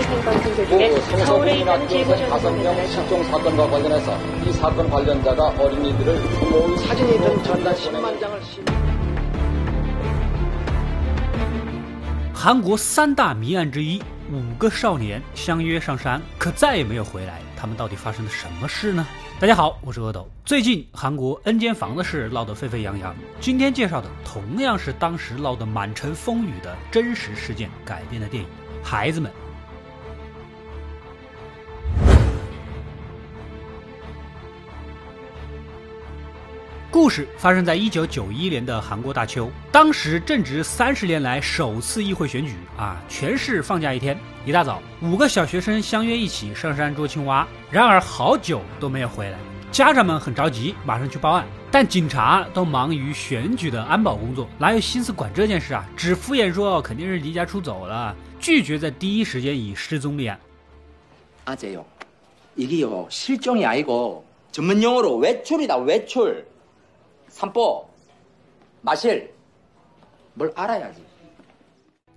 생방 선교 중에 서울에 있는 제보자 다섯 명 실종 사건과 관련해서 이 사건 관련자가 어린이들을 부모의 사진이 든 전단 10만 장을 심. 韩国三大谜案之一，五个少年相约上山，可再也没有回来。他们到底发生了什么事呢？大家好，我是阿斗。最近韩国 N 间房的事闹得沸沸扬扬，今天介绍的同样是当时闹得满城风雨的真实事件改编的电影《孩子们》。 故事发生在一九九一年的韩国大邱，当时正值三十年来首次议会选举啊，全市放假一天。一大早，五个小学生相约一起上山捉青蛙，然而好久都没有回来。家长们很着急，马上去报案，但警察都忙于选举的安保工作，哪有心思管这件事啊？只敷衍说肯定是离家出走了，拒绝在第一时间以失踪立案。아재요이게요실종이아니고전문용어로외출이다외출 散步，马실 뭘 알아야지。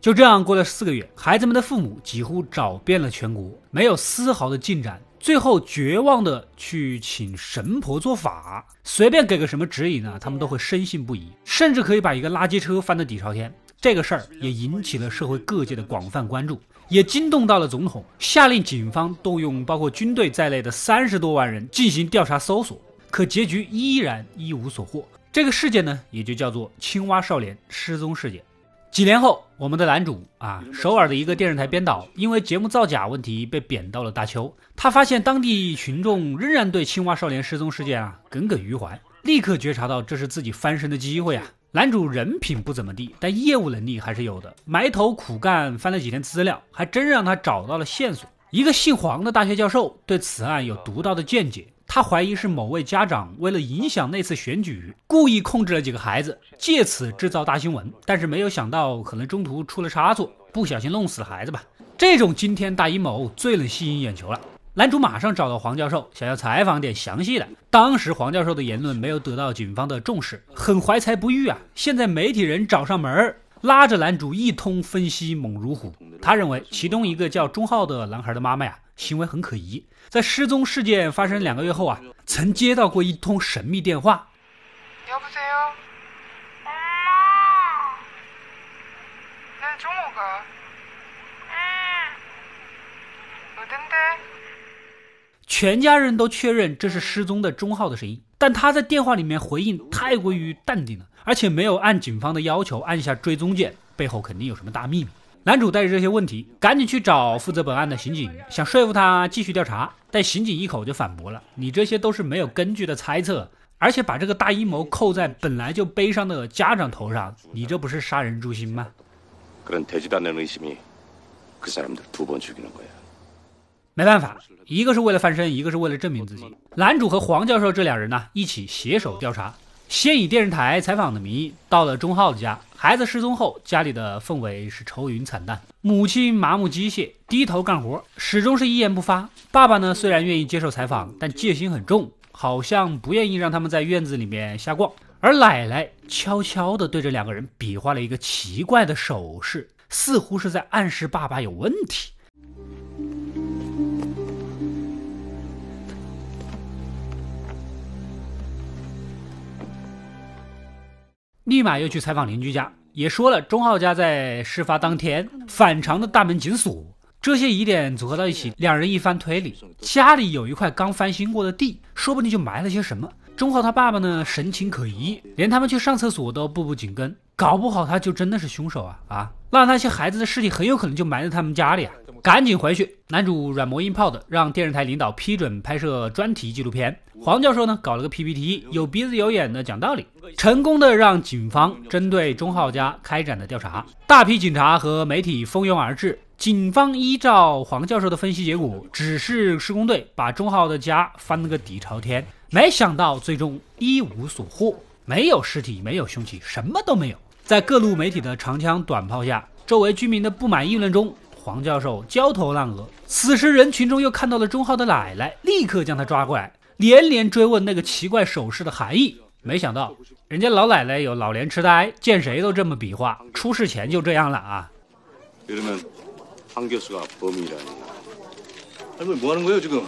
就这样过了四个月，孩子们的父母几乎找遍了全国，没有丝毫的进展。最后绝望的去请神婆做法，随便给个什么指引呢，他们都会深信不疑，甚至可以把一个垃圾车翻得底朝天。这个事儿也引起了社会各界的广泛关注，也惊动到了总统，下令警方动用包括军队在内的三十多万人进行调查搜索。 可结局依然一无所获。这个事件呢，也就叫做“青蛙少年失踪事件”。几年后，我们的男主啊，首尔的一个电视台编导，因为节目造假问题被贬到了大邱。他发现当地群众仍然对青蛙少年失踪事件啊耿耿于怀，立刻觉察到这是自己翻身的机会啊。男主人品不怎么地，但业务能力还是有的，埋头苦干，翻了几天资料，还真让他找到了线索。一个姓黄的大学教授对此案有独到的见解。他怀疑是某位家长为了影响那次选举，故意控制了几个孩子，借此制造大新闻。但是没有想到，可能中途出了差错，不小心弄死了孩子吧。这种惊天大阴谋最能吸引眼球了。男主马上找到黄教授，想要采访点详细的。当时黄教授的言论没有得到警方的重视，很怀才不遇啊。现在媒体人找上门，拉着男主一通分析猛如虎，他认为其中一个叫钟浩的男孩的妈妈呀，行为很可疑。在失踪事件发生两个月后啊，曾接到过一通神秘电话。全家人都确认这是失踪的钟浩的声音。但他在电话里面回应太过于淡定了，而且没有按警方的要求按下追踪键，背后肯定有什么大秘密。男主带着这些问题，赶紧去找负责本案的刑警，想说服他继续调查。但刑警一口就反驳了：“你这些都是没有根据的猜测，而且把这个大阴谋扣在本来就悲伤的家长头上，你这不是杀人诛心吗？”没办法，一个是为了翻身，一个是为了证明自己。男主和黄教授这两人呢，一起携手调查。先以电视台采访的名义到了钟浩的家，孩子失踪后，家里的氛围是愁云惨淡。母亲麻木机械，低头干活，始终是一言不发。爸爸呢，虽然愿意接受采访，但戒心很重，好像不愿意让他们在院子里面瞎逛。而奶奶悄悄地对着两个人比划了一个奇怪的手势，似乎是在暗示爸爸有问题。立马又去采访邻居家，也说了钟浩家在事发当天反常的大门紧锁。这些疑点组合到一起，两人一番推理，家里有一块刚翻新过的地，说不定就埋了些什么。钟浩他爸爸呢，神情可疑，连他们去上厕所都步步紧跟，搞不好他就真的是凶手啊啊！那那些孩子的尸体很有可能就埋在他们家里啊！赶紧回去！男主软磨硬泡的让电视台领导批准拍摄专题纪录片。黄教授呢搞了个 PPT，有鼻子有眼的讲道理，成功的让警方针对钟浩家开展了调查。大批警察和媒体蜂拥而至。警方依照黄教授的分析结果，指示施工队把钟浩的家翻了个底朝天。没想到最终一无所获，没有尸体，没有凶器，什么都没有。在各路媒体的长枪短炮下，周围居民的不满议论中。黄教授焦头烂额，此时人群中又看到了钟浩的奶奶，立刻将他抓过来，连连追问那个奇怪手势的含义。没想到人家老奶奶有老年痴呆，见谁都这么比划，出事前就这样了啊。 한 교수가 범인이라니. 할머니 뭐 하는 거예요 지금?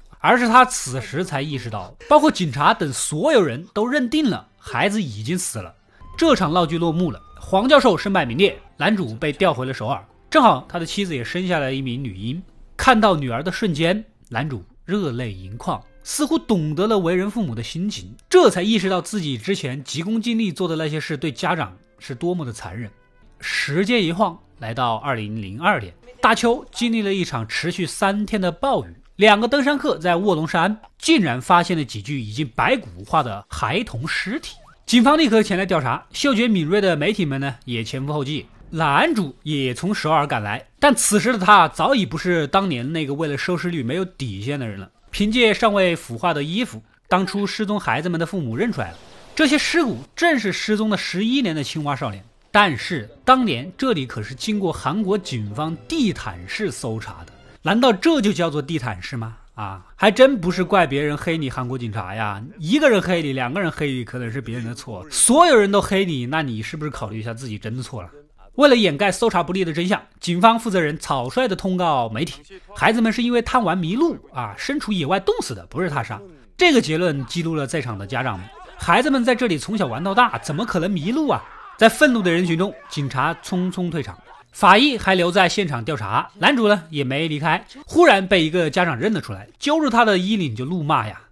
而是他此时才意识到，包括警察等所有人都认定了孩子已经死了。这场闹剧落幕了，黄教授身败名裂，男主被调回了首尔，正好他的妻子也生下了一名女婴。看到女儿的瞬间，男主热泪盈眶，似乎懂得了为人父母的心情，这才意识到自己之前急功近利做的那些事对家长是多么的残忍。时间一晃，来到二零零二年，大邱经历了一场持续三天的暴雨，两个登山客在卧龙山竟然发现了几具已经白骨化的孩童尸体，警方立刻前来调查，嗅觉敏锐的媒体们呢也前赴后继，男主也从首尔赶来，但此时的他早已不是当年那个为了收视率没有底线的人了。凭借尚未腐化的衣服，当初失踪孩子们的父母认出来了，这些尸骨正是失踪了十一年的青蛙少年。但是当年这里可是经过韩国警方地毯式搜查的，难道这就叫做地毯式吗？啊，还真不是怪别人黑你韩国警察呀，一个人黑你，两个人黑你，可能是别人的错，所有人都黑你，那你是不是考虑一下自己真的错了？为了掩盖搜查不力的真相，警方负责人草率的通告媒体，孩子们是因为贪玩迷路啊，身处野外冻死的，不是他杀。这个结论激怒了在场的家长们，孩子们在这里从小玩到大，怎么可能迷路啊？在愤怒的人群中，警察匆匆退场，法医还留在现场调查。男主呢也没离开。忽然被一个家长认了出来，揪住他的衣领就怒骂呀：“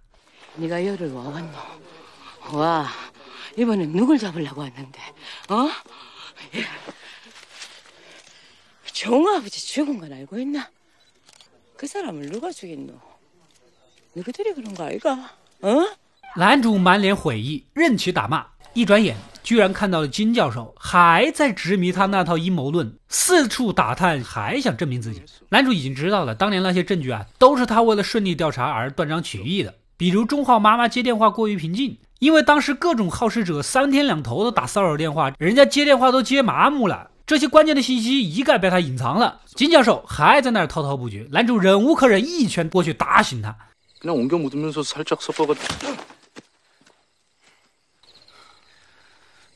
네가열을와왔노와이번엔누굴잡으려고왔는데어정아버지죽은건알고있나그사람을누가죽였노너희들이그런거아이가어男主满脸悔意，任其打骂。一转眼， 居然看到了金教授还在执迷他那套阴谋论，四处打探，还想证明自己。男主已经知道了，当年那些证据啊，都是他为了顺利调查而断章取义的。比如钟浩妈妈接电话过于平静，因为当时各种好事者三天两头的打骚扰电话，人家接电话都接麻木了。这些关键的信息一概被他隐藏了。金教授还在那儿滔滔不绝，男主忍无可忍，一拳过去打醒他。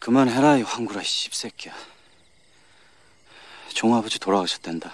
그냥 옮겨 묻으면서 살짝 섞어가. 그만해라 이 황구라 씹새끼야. 종아버지 돌아가셨단다.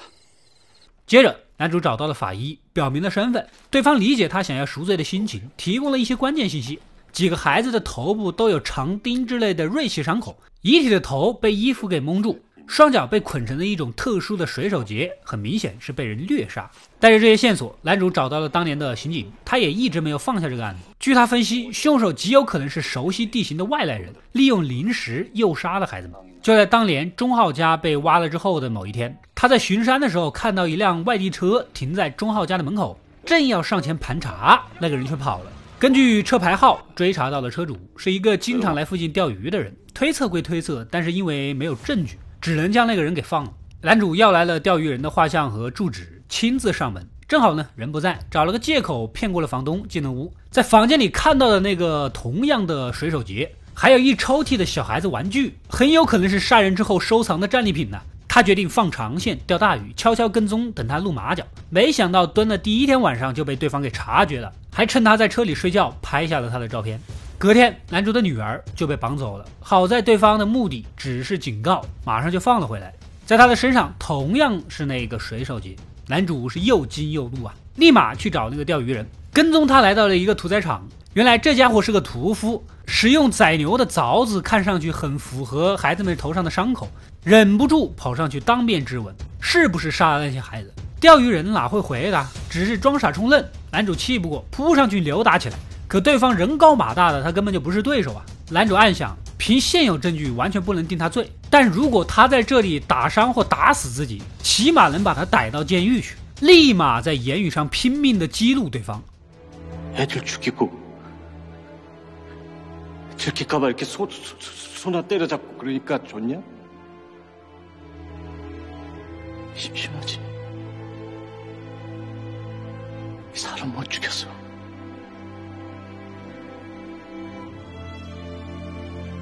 接着，男主找到了法医，表明了身份。对方理解他想要赎罪的心情，提供了一些关键信息：几个孩子的头部都有长钉之类的锐器伤口，遗体的头被衣服给蒙住， 双脚被捆成了一种特殊的水手结，很明显是被人虐杀。带着这些线索，男主找到了当年的刑警，他也一直没有放下这个案子。据他分析，凶手极有可能是熟悉地形的外来人，利用临时诱杀了孩子们。就在当年钟浩家被挖了之后的某一天，他在巡山的时候看到一辆外地车停在钟浩家的门口，正要上前盘查，那个人却跑了。根据车牌号追查到了车主是一个经常来附近钓鱼的人，推测归推测，但是因为没有证据，只能将那个人给放了。男主要来了钓鱼人的画像和住址，亲自上门。正好呢，人不在，找了个借口骗过了房东进了屋，在房间里看到的那个同样的水手结。还有一抽屉的小孩子玩具，很有可能是杀人之后收藏的战利品呢。他决定放长线钓大鱼，悄悄跟踪，等他露马脚。没想到蹲的第一天晚上就被对方给察觉了，还趁他在车里睡觉拍下了他的照片。隔天，男主的女儿就被绑走了。好在对方的目的只是警告，马上就放了回来。在他的身上同样是那个水手结，男主是又惊又怒啊，立马去找那个钓鱼人，跟踪他来到了一个屠宰场。原来这家伙是个屠夫，使用宰牛的凿子，看上去很符合孩子们头上的伤口，忍不住跑上去当面质问，是不是杀了那些孩子？钓鱼人哪会回答，只是装傻充愣。男主气不过，扑上去扭打起来，可对方人高马大的，他根本就不是对手啊！男主暗想，凭现有证据完全不能定他罪，但如果他在这里打伤或打死自己，起码能把他逮到监狱去。立马在言语上拼命的激怒对方。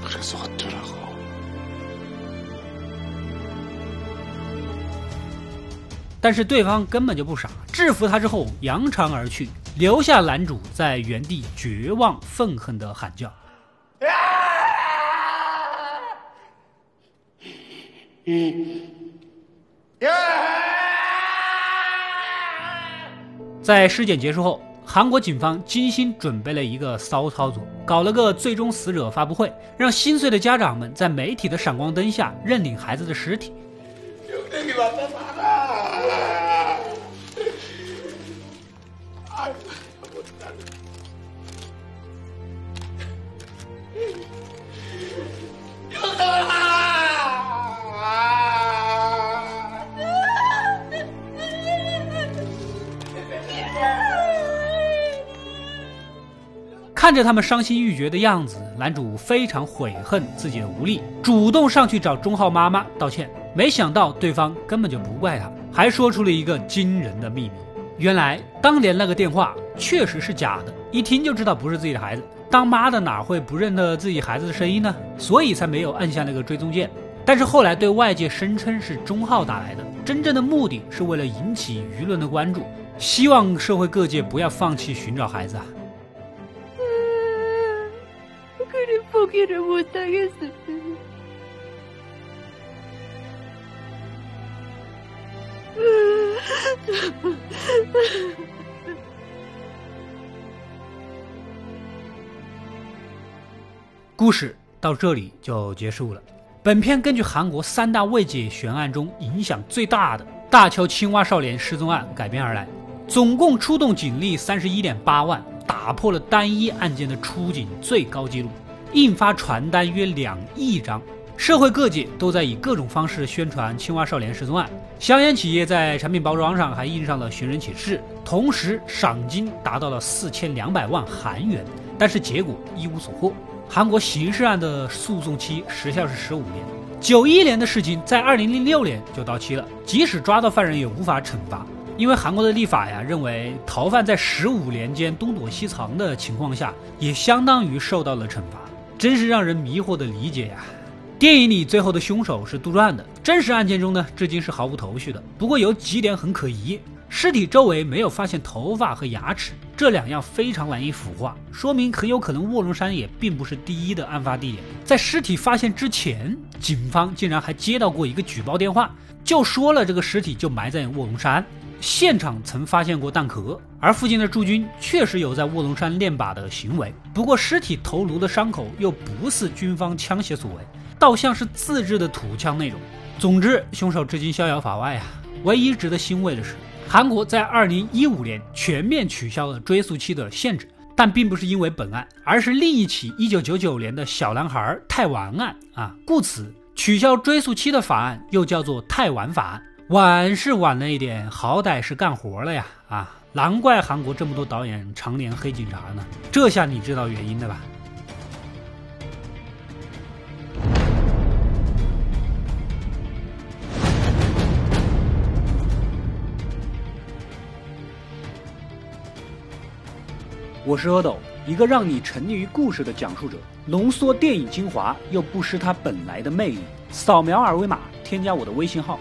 그러니까 좋냐? 심심하지? 사람 못 죽였어. 그래서 어쩌라고? 但是对方根本就不傻，制服他之后扬长而去，留下男主在原地绝望愤恨的喊叫。在尸检结束后， 韩国警方精心准备了一个骚操作，搞了个最终死者发布会，让心碎的家长们在媒体的闪光灯下认领孩子的尸体。看着他们伤心欲绝的样子，男主非常悔恨自己的无力，主动上去找钟浩妈妈道歉。没想到对方根本就不怪他，还说出了一个惊人的秘密：原来当年那个电话确实是假的，一听就知道不是自己的孩子。当妈的哪会不认得自己孩子的声音呢？所以才没有按下那个追踪键。但是后来对外界声称是钟浩打来的，真正的目的是为了引起舆论的关注，希望社会各界不要放弃寻找孩子啊。포기를 못하겠어.《故事到这里就结束了。本片根据韩国三大未解悬案中影响最大的大邱青蛙少年失踪案改编而来，总共出动警力三十一点八万，打破了单一案件的出警最高纪录， 印发传单约两亿张。社会各界都在以各种方式宣传青蛙少年失踪案，香烟企业在产品包装上还印上了寻人启事，同时赏金达到了四千两百万韩元，但是结果一无所获。韩国刑事案的诉讼期时效是十五年，九一年的事情在二零零六年就到期了，即使抓到犯人也无法惩罚，因为韩国的立法呀认为逃犯在十五年间东躲西藏的情况下，也相当于受到了惩罚，真是让人迷惑的理解呀。电影里最后的凶手是杜撰的，真实案件中呢，至今是毫无头绪的。不过有几点很可疑：尸体周围没有发现头发和牙齿，这两样非常难以腐化，说明很有可能卧龙山也并不是第一的案发地点。在尸体发现之前，警方竟然还接到过一个举报电话，就说了这个尸体就埋在卧龙山，现场曾发现过弹壳，而附近的驻军确实有在卧龙山练靶的行为。不过尸体头颅的伤口又不似军方枪械所为。倒像是自制的土枪那种。总之，凶手至今逍遥法外啊！唯一值得欣慰的是，韩国在二零一五年全面取消了追诉期的限制，但并不是因为本案，而是另一起一九九九年的小男孩泰丸案啊。故此，取消追诉期的法案又叫做泰丸法案。晚是晚了一点，好歹是干活了呀！啊，难怪韩国这么多导演常年黑警察呢。这下你知道原因了吧？我是阿斗，一个让你沉溺于故事的讲述者，浓缩电影精华又不失它本来的魅力。扫描二维码，添加我的微信号，